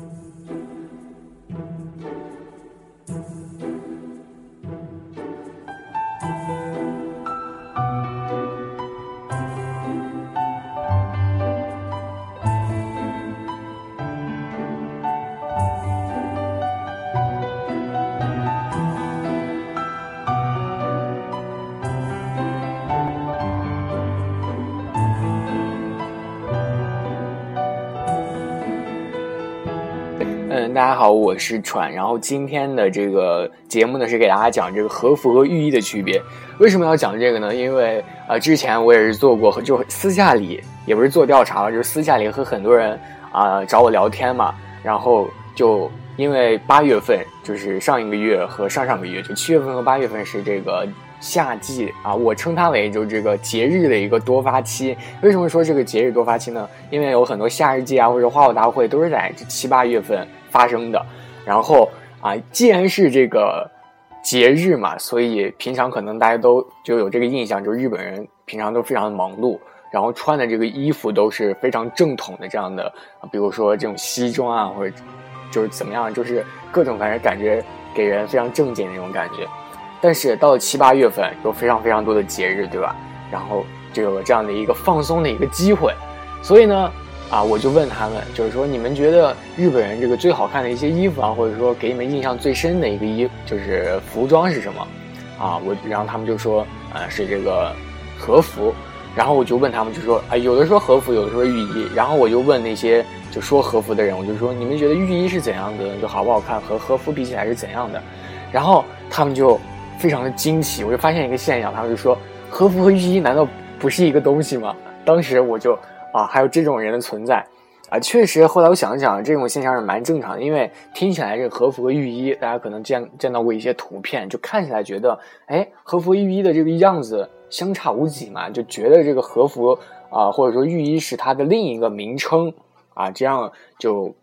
嗯，大家好，我是喘。然后今天的这个节目呢，是给大家讲这个和服和浴衣的区别。为什么要讲这个呢？因为啊，之前我也是做过，就私下里也不是做调查了，就是私下里和很多人啊找我聊天嘛。然后就因为八月份就是上一个月和上上个月，就七月份和八月份是这个夏季啊，我称它为就这个节日的一个多发期。为什么说这个节日多发期呢？因为有很多夏日季啊或者花火大会都是在七八月份。发生的，然后啊，既然是这个节日嘛，所以平常可能大家都就有这个印象，就日本人平常都非常的忙碌，然后穿的这个衣服都是非常正统的这样的，比如说这种西装啊，或者就是怎么样，就是各种反正感觉给人非常正经的那种感觉。但是到了七八月份，有非常非常多的节日，对吧？然后就有了这样的一个放松的一个机会，所以呢。啊，我就问他们，就是说你们觉得日本人这个最好看的一些衣服啊，或者说给你们印象最深的一个衣，就是服装是什么？啊，我然后他们就说，呃，是这个和服。然后我就问他们，就说，啊，有的说和服，有的说浴衣。然后我就问那些就说和服的人，我就说，你们觉得浴衣是怎样的？就好不好看？和和服比起来是怎样的？然后他们就非常的惊奇，我就发现一个现象，他们就说，和服和浴衣难道不是一个东西吗？当时我就。啊，还有这种人的存在，啊，确实，后来我想想，这种现象是蛮正常的，因为听起来这个和服和浴衣，大家可能见见到过一些图片，就看起来觉得，哎，和服浴衣的这个样子相差无几嘛，就觉得这个和服啊，或者说浴衣是它的另一个名称啊，这样就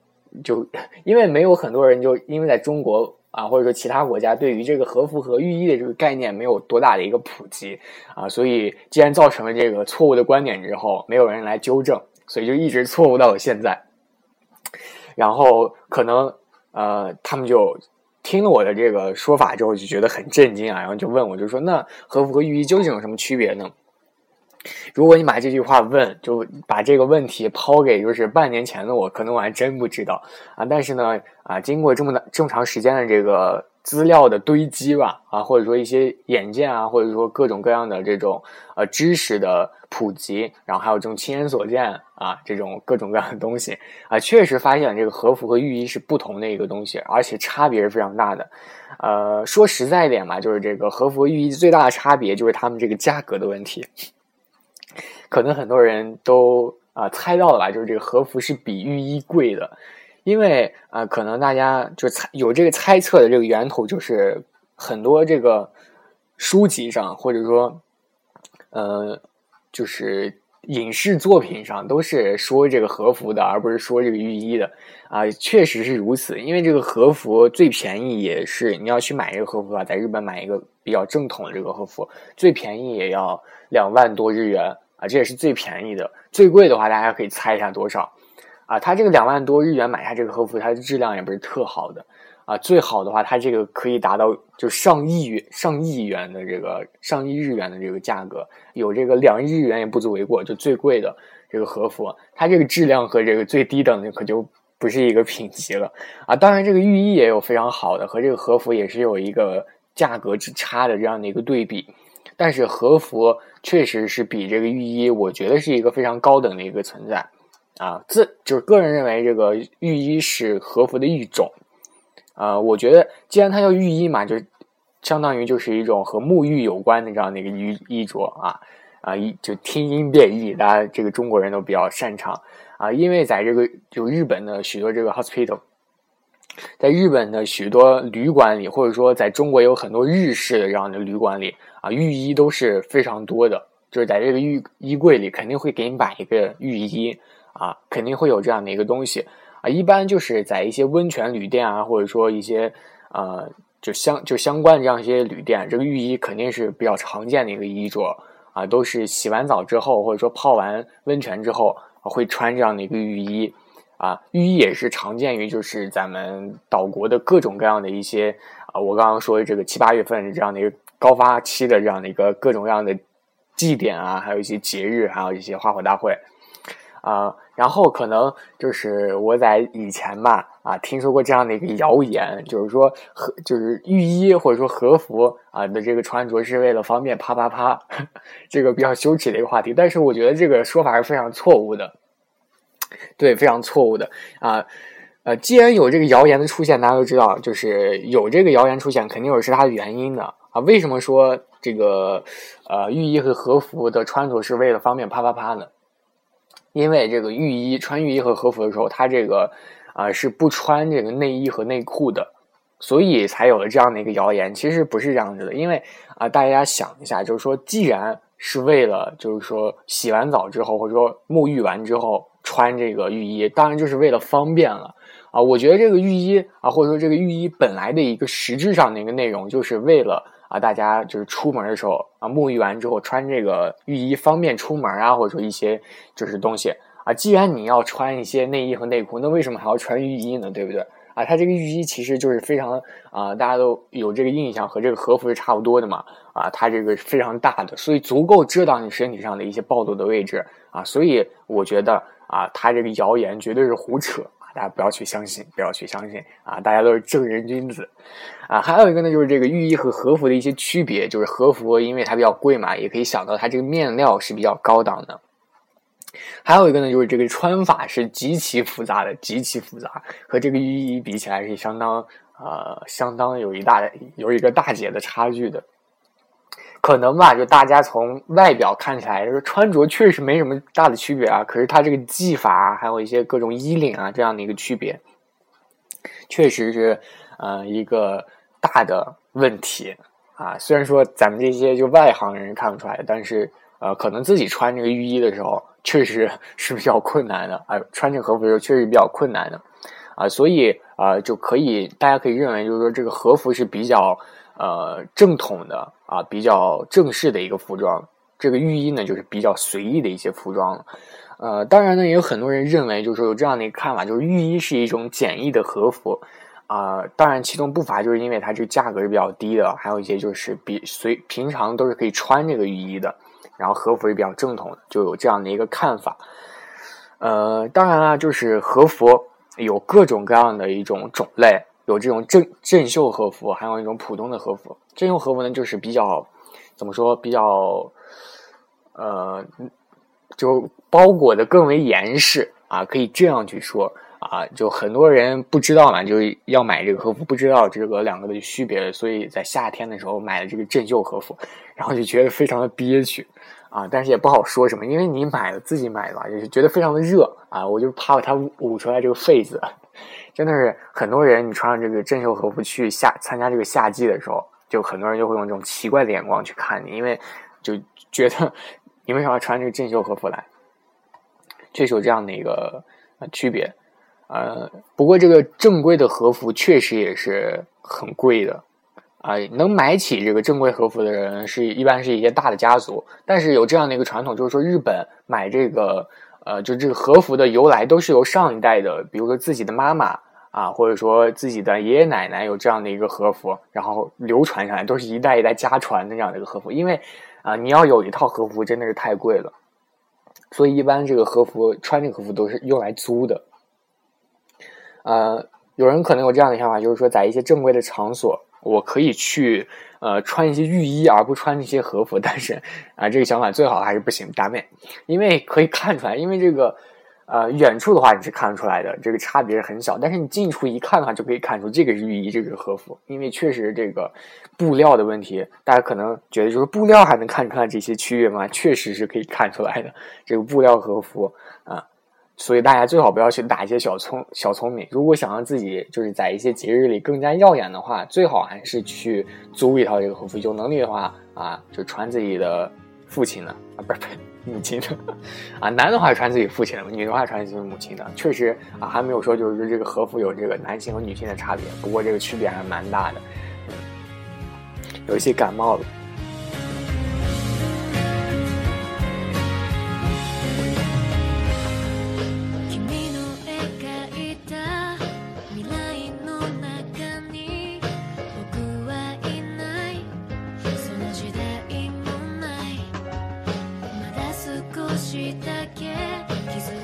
就因为没有很多人就因为在中国。啊，或者说其他国家对于这个和服和浴衣的这个概念没有多大的一个普及啊，所以既然造成了这个错误的观点之后，没有人来纠正，所以就一直错误到了现在。然后可能呃，他们就听了我的这个说法之后，就觉得很震惊啊，然后就问我，就说那和服和浴衣究竟有什么区别呢？如果你把这句话问，就把这个问题抛给就是半年前的我，可能我还真不知道啊。但是呢，啊，经过这么的这么长时间的这个资料的堆积吧，啊，或者说一些眼见啊，或者说各种各样的这种呃知识的普及，然后还有这种亲眼所见啊，这种各种各样的东西啊，确实发现这个和服和浴衣是不同的一个东西，而且差别是非常大的。呃，说实在一点吧，就是这个和服和浴衣最大的差别就是他们这个价格的问题。可能很多人都啊猜到了吧，就是这个和服是比浴衣贵的，因为啊，可能大家就猜有这个猜测的这个源头，就是很多这个书籍上或者说呃，就是影视作品上都是说这个和服的，而不是说这个浴衣的啊，确实是如此。因为这个和服最便宜也是你要去买一个和服啊，在日本买一个比较正统的这个和服，最便宜也要两万多日元。啊，这也是最便宜的，最贵的话，大家可以猜一下多少？啊，它这个两万多日元买下这个和服，它的质量也不是特好的。啊，最好的话，它这个可以达到就上亿元、上亿元的这个上亿日元的这个价格，有这个两亿日元也不足为过。就最贵的这个和服，它这个质量和这个最低等的可就不是一个品级了。啊，当然这个浴衣也有非常好的，和这个和服也是有一个价格之差的这样的一个对比。但是和服确实是比这个浴衣，我觉得是一个非常高等的一个存在，啊，自就是个人认为这个浴衣是和服的一种，啊，我觉得既然它叫浴衣嘛，就相当于就是一种和沐浴有关的这样的一个衣衣着啊，啊，一就听音辨义，大家这个中国人都比较擅长啊，因为在这个就日本的许多这个 hospital。在日本的许多旅馆里，或者说在中国有很多日式的这样的旅馆里啊，浴衣都是非常多的。就是在这个浴衣柜里，肯定会给你买一个浴衣啊，肯定会有这样的一个东西啊。一般就是在一些温泉旅店啊，或者说一些呃，就相就相关这样一些旅店，这个浴衣肯定是比较常见的一个衣着啊，都是洗完澡之后，或者说泡完温泉之后会穿这样的一个浴衣。啊，浴衣也是常见于就是咱们岛国的各种各样的一些啊，我刚刚说的这个七八月份这样的一个高发期的这样的一个各种各样的祭典啊，还有一些节日，还有一些花火大会。啊，然后可能就是我在以前吧，啊，听说过这样的一个谣言，就是说和就是浴衣或者说和服啊的这个穿着是为了方便啪啪啪，这个比较羞耻的一个话题。但是我觉得这个说法是非常错误的，对，非常错误的啊。呃，既然有这个谣言的出现，大家都知道，就是有这个谣言出现，肯定有是它的原因的啊。为什么说这个呃浴衣和和服的穿着是为了方便啪啪啪呢？因为这个浴衣穿浴衣和和服的时候，它这个啊是不穿这个内衣和内裤的，所以才有了这样的一个谣言。其实不是这样子的，因为啊，大家想一下，就是说，既然是为了就是说洗完澡之后或者说沐浴完之后穿这个浴衣，当然就是为了方便了啊。我觉得这个浴衣啊，或者说这个浴衣本来的一个实质上的一个内容，就是为了。啊，大家就是出门的时候啊，沐浴完之后穿这个浴衣方便出门啊，或者说一些就是东西啊。既然你要穿一些内衣和内裤，那为什么还要穿浴衣呢？对不对？啊，它这个浴衣其实就是非常啊，大家都有这个印象和这个和服是差不多的嘛。啊，它这个是非常大的，所以足够遮挡你身体上的一些暴露的位置啊。所以我觉得啊，它这个谣言绝对是胡扯。大家不要去相信，不要去相信啊！大家都是正人君子啊。还有一个呢，就是这个浴衣和和服的一些区别，就是和服因为它比较贵嘛，也可以想到它这个面料是比较高档的。还有一个呢，就是这个穿法是极其复杂的，极其复杂，和这个浴衣比起来是相当呃，相当有一大有一个大截的差距的。可能吧，就大家从外表看起来，就是穿着确实没什么大的区别啊。可是它这个技法，还有一些各种衣领啊这样的一个区别，确实是呃一个大的问题啊。虽然说咱们这些就外行人看不出来，但是呃，可能自己穿这个浴衣的时候，确实是比较困难的啊。穿这个和服的时候，确实比较困难的啊。所以啊，就可以大家可以认为，就是说这个和服是比较。呃，正统的啊，比较正式的一个服装。这个浴衣呢，就是比较随意的一些服装。呃，当然呢，也有很多人认为，就是说有这样的一个看法，就是浴衣是一种简易的和服啊。当然，其中不乏就是因为它这个价格是比较低的，还有一些就是比随平常都是可以穿这个浴衣的，然后和服是比较正统，就有这样的一个看法。呃，当然了，就是和服有各种各样的一种种类。有这种正正袖和服，还有一种普通的和服。正袖和服呢，就是比较怎么说，比较呃，就包裹的更为严实啊，可以这样去说啊。就很多人不知道嘛，就是要买这个和服，不知道这个两个的区别，所以在夏天的时候买了这个正袖和服，然后就觉得非常的憋屈啊。但是也不好说什么，因为你买了自己买的，就是觉得非常的热啊，我就怕它捂出来这个痱子。真的是很多人，你穿上这个正袖和服去夏参加这个夏季的时候，就很多人就会用这种奇怪的眼光去看你，因为就觉得你为什么要穿这个正袖和服来？确实有这样的一个区别。呃，不过这个正规的和服确实也是很贵的啊，能买起这个正规和服的人是一般是一些大的家族，但是有这样的一个传统，就是说日本买这个。呃，就这个和服的由来都是由上一代的，比如说自己的妈妈啊，或者说自己的爷爷奶奶有这样的一个和服，然后流传下来，都是一代一代家传的这样的一个和服。因为啊，你要有一套和服真的是太贵了，所以一般这个和服穿这个和服都是用来租的。呃，有人可能有这样的想法，就是说在一些正规的场所，我可以去。呃，穿一些浴衣而不穿一些和服，但是啊，这个想法最好还是不行，大妹，因为可以看出来，因为这个呃远处的话你是看得出来的，这个差别是很小，但是你近处一看的话就可以看出这个是浴衣，这个是和服，因为确实这个布料的问题，大家可能觉得就是布料还能看出来这些区别吗？确实是可以看出来的，这个布料和服。所以大家最好不要去打一些小聪小聪明。如果想让自己就是在一些节日里更加耀眼的话，最好还是去租一套这个和服。有能力的话啊，就穿自己的父亲的啊，不是不是母亲的啊。男的话穿自己父亲的，女的话穿自己母亲的。确实啊，还没有说就是说这个和服有这个男性和女性的差别。不过这个区别还是蛮大的。嗯，有一些感冒了。quer, quiser.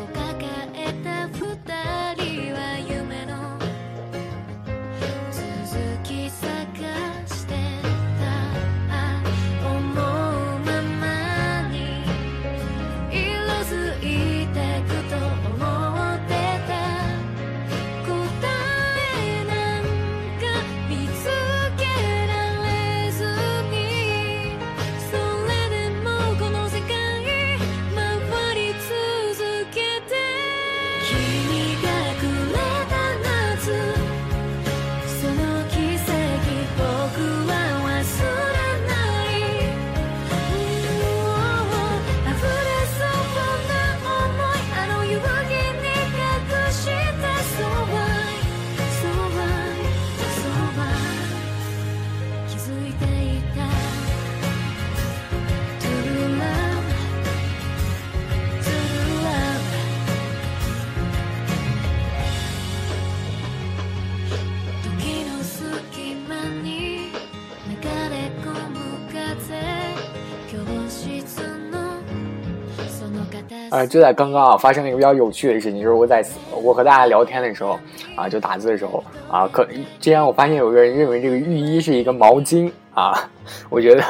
呃，就在刚刚啊，发生了一个比较有趣的事情，就是我在我和大家聊天的时候啊，就打字的时候啊，可竟然我发现有个人认为这个浴衣是一个毛巾啊，我觉得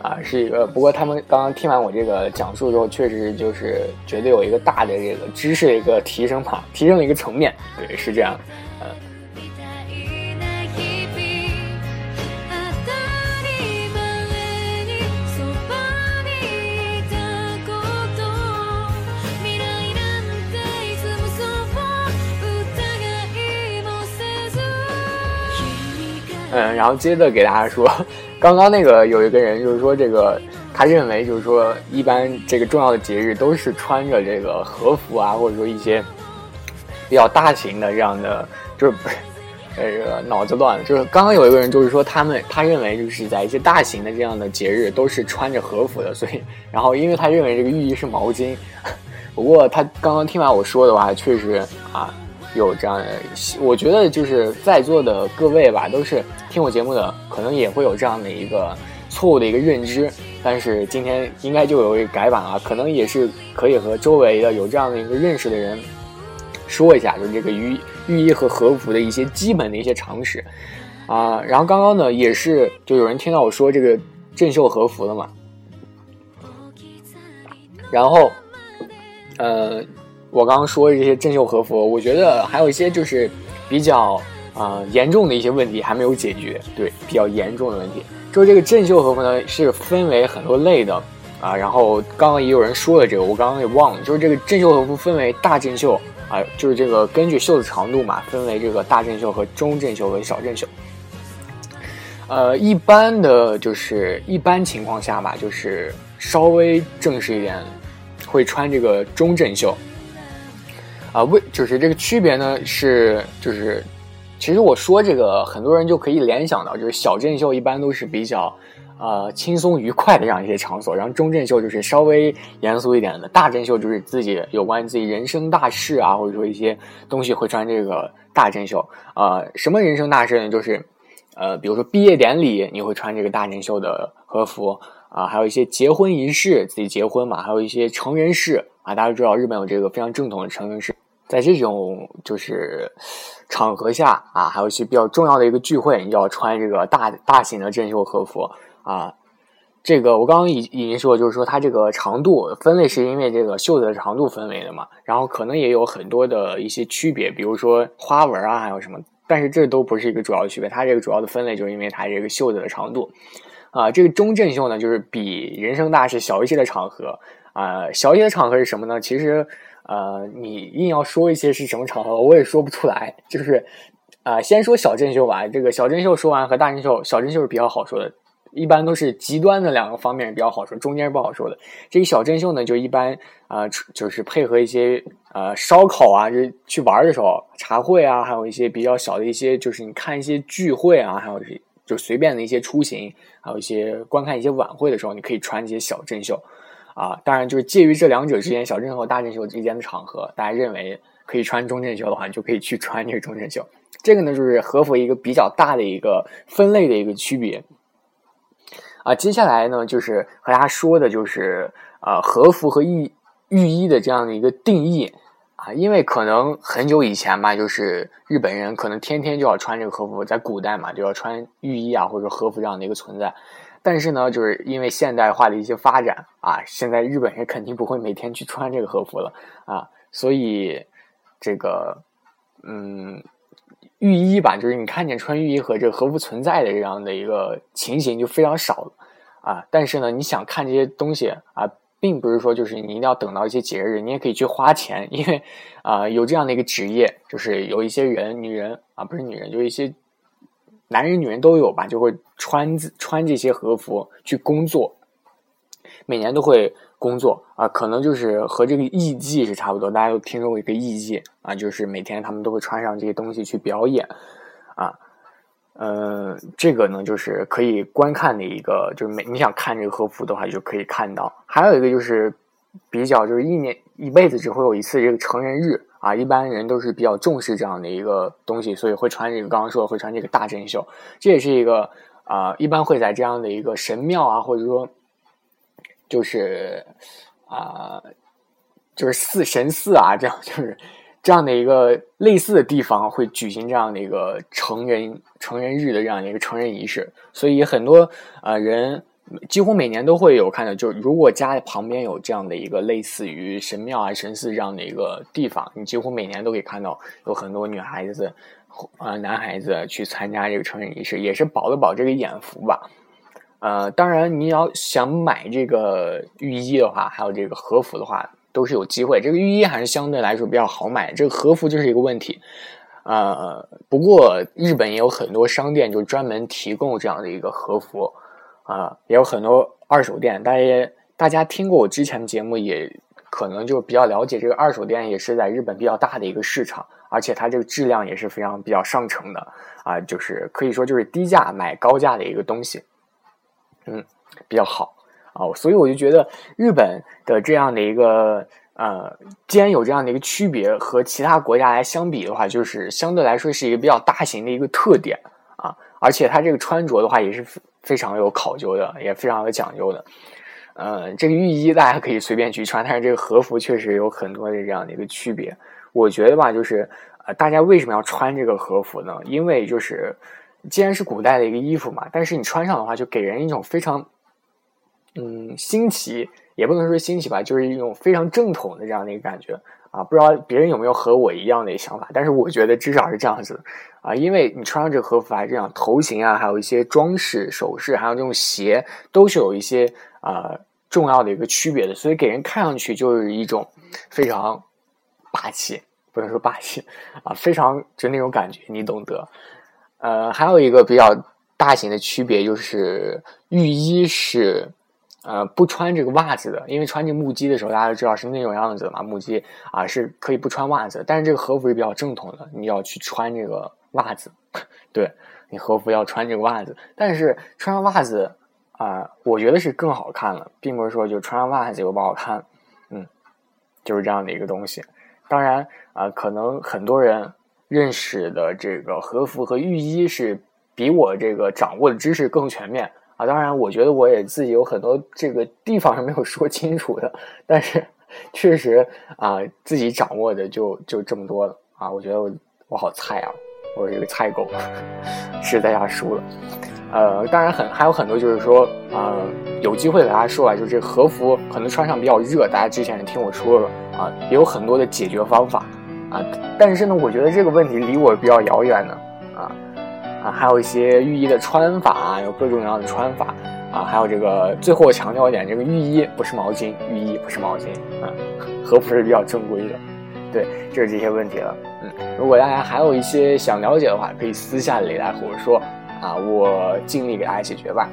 啊是一个，不过他们刚刚听完我这个讲述之后，确实就是绝对有一个大的这个知识的一个提升吧，提升了一个层面，对，是这样，嗯，然后接着给大家说，刚刚那个有一个人就是说这个，他认为就是说一般这个重要的节日都是穿着这个和服啊，或者说一些比较大型的这样的，就是不是这个脑子乱了，就是刚刚有一个人就是说他们他认为就是在一些大型的这样的节日都是穿着和服的，所以然后因为他认为这个寓意是毛巾，不过他刚刚听完我说的话，确实啊。有这样的，我觉得就是在座的各位吧，都是听我节目的，可能也会有这样的一个错误的一个认知。但是今天应该就有一个改版啊，可能也是可以和周围的有这样的一个认识的人说一下，就是这个寓寓意和和服的一些基本的一些常识啊。然后刚刚呢，也是就有人听到我说这个镇绣和服了嘛，然后呃。我刚刚说的这些镇绣和服，我觉得还有一些就是比较啊严重的一些问题还没有解决。对，比较严重的问题，就是这个镇绣和服呢是分为很多类的啊。然后刚刚也有人说了这个，我刚刚也忘了，就是这个镇绣和服分为大镇绣啊，就是这个根据袖子长度嘛，分为这个大镇绣和中镇绣和小镇绣。呃，一般的就是一般情况下吧，就是稍微正式一点，会穿这个中镇绣。啊，为就是这个区别呢，是就是，其实我说这个，很多人就可以联想到，就是小镇秀一般都是比较，呃，轻松愉快的这样一些场所，然后中镇秀就是稍微严肃一点的，大镇秀就是自己有关自己人生大事啊，或者说一些东西会穿这个大镇秀。啊，什么人生大事呢？就是，呃，比如说毕业典礼，你会穿这个大镇秀的和服啊，还有一些结婚仪式，自己结婚嘛，还有一些成人式啊，大家都知道日本有这个非常正统的成人式。在这种就是场合下啊，还有一些比较重要的一个聚会，你要穿这个大大型的正袖和服啊。这个我刚刚已已经说，就是说它这个长度分类是因为这个袖子的长度分为的嘛。然后可能也有很多的一些区别，比如说花纹啊，还有什么，但是这都不是一个主要的区别。它这个主要的分类就是因为它这个袖子的长度啊。这个中正袖呢，就是比人生大事小一些的场合啊，小一些的场合是什么呢？其实。呃，你硬要说一些是什么场合，我也说不出来。就是，啊，先说小镇秀吧。这个小镇秀说完和大镇秀，小镇秀是比较好说的，一般都是极端的两个方面比较好说，中间是不好说的。这个小镇秀呢，就一般啊，就是配合一些呃烧烤啊，就去玩的时候，茶会啊，还有一些比较小的一些，就是你看一些聚会啊，还有就随便的一些出行，还有一些观看一些晚会的时候，你可以穿一些小镇秀。啊，当然就是介于这两者之间，小正和大镇绣之间的场合，大家认为可以穿中镇绣的话，你就可以去穿这个中镇绣。这个呢，就是和服一个比较大的一个分类的一个区别。啊，接下来呢，就是和大家说的就是呃和服和浴浴衣的这样的一个定义啊，因为可能很久以前吧，就是日本人可能天天就要穿这个和服，在古代嘛，就要穿浴衣啊，或者说和服这样的一个存在。但是呢，就是因为现代化的一些发展啊，现在日本人肯定不会每天去穿这个和服了啊，所以这个嗯，浴衣吧，就是你看见穿浴衣和这个和服存在的这样的一个情形就非常少了啊。但是呢，你想看这些东西啊，并不是说就是你一定要等到一些节日，你也可以去花钱，因为啊，有这样的一个职业，就是有一些人，女人啊，不是女人，就一些。男人、女人都有吧，就会穿穿这些和服去工作，每年都会工作啊，可能就是和这个艺伎是差不多。大家都听说过一个艺伎啊，就是每天他们都会穿上这些东西去表演啊。呃，这个呢就是可以观看的一个，就是每你想看这个和服的话，就可以看到。还有一个就是比较，就是一年一辈子只会有一次这个成人日。啊，一般人都是比较重视这样的一个东西，所以会穿这个。刚刚说会穿这个大针绣，这也是一个啊，一般会在这样的一个神庙啊，或者说就是啊，就是寺神寺啊，这样就是这样的一个类似的地方会举行这样的一个成人成人日的这样的一个成人仪式，所以很多呃人几乎每年都会有看到，就是如果家旁边有这样的一个类似于神庙啊、神寺这样的一个地方，你几乎每年都可以看到有很多女孩子啊、男孩子去参加这个成人仪式，也是保了保这个眼福吧。呃，当然你要想买这个浴衣的话，还有这个和服的话。都是有机会，这个浴衣还是相对来说比较好买，这个和服就是一个问题。呃，不过日本也有很多商店就专门提供这样的一个和服，啊，也有很多二手店。大家大家听过我之前的节目，也可能就比较了解这个二手店也是在日本比较大的一个市场，而且它这个质量也是非常比较上乘的啊，就是可以说就是低价买高价的一个东西，嗯，比较好。啊，所以我就觉得日本的这样的一个呃，既然有这样的一个区别，和其他国家来相比的话，就是相对来说是一个比较大型的一个特点啊。而且它这个穿着的话也是非常有考究的，也非常有讲究的。呃，这个浴衣大家可以随便去穿，但是这个和服确实有很多的这样的一个区别。我觉得吧，就是呃，大家为什么要穿这个和服呢？因为就是既然是古代的一个衣服嘛，但是你穿上的话，就给人一种非常。嗯，新奇也不能说新奇吧，就是一种非常正统的这样的一个感觉啊。不知道别人有没有和我一样的想法，但是我觉得至少是这样子啊。因为你穿上这个和服，还这样头型啊，还有一些装饰首饰，还有这种鞋，都是有一些啊重要的一个区别的，所以给人看上去就是一种非常霸气，不能说霸气啊，非常就那种感觉，你懂得。呃，还有一个比较大型的区别就是浴衣是。呃，不穿这个袜子的，因为穿这木屐的时候，大家都知道是那种样子的嘛。木屐啊是可以不穿袜子，但是这个和服是比较正统的，你要去穿这个袜子。对你和服要穿这个袜子，但是穿上袜子啊，我觉得是更好看了，并不是说就穿上袜子就不好看。嗯，就是这样的一个东西。当然啊，可能很多人认识的这个和服和浴衣是比我这个掌握的知识更全面。啊，当然，我觉得我也自己有很多这个地方是没有说清楚的，但是确实啊，自己掌握的就就这么多了啊。我觉得我我好菜啊，我是一个菜狗，是在家输了。呃，当然很还有很多就是说啊，有机会给大家说啊，就是这和服可能穿上比较热，大家之前也听我说了啊，也有很多的解决方法啊。但是呢，我觉得这个问题离我比较遥远呢。啊，还有一些浴衣的穿法，有各种各样的穿法啊，还有这个最后强调一点，这个浴衣不是毛巾，浴衣不是毛巾啊，和服是比较正规的。对，就是这些问题了。嗯，如果大家还有一些想了解的话，可以私下里来和我说啊，我尽力给大家解决吧。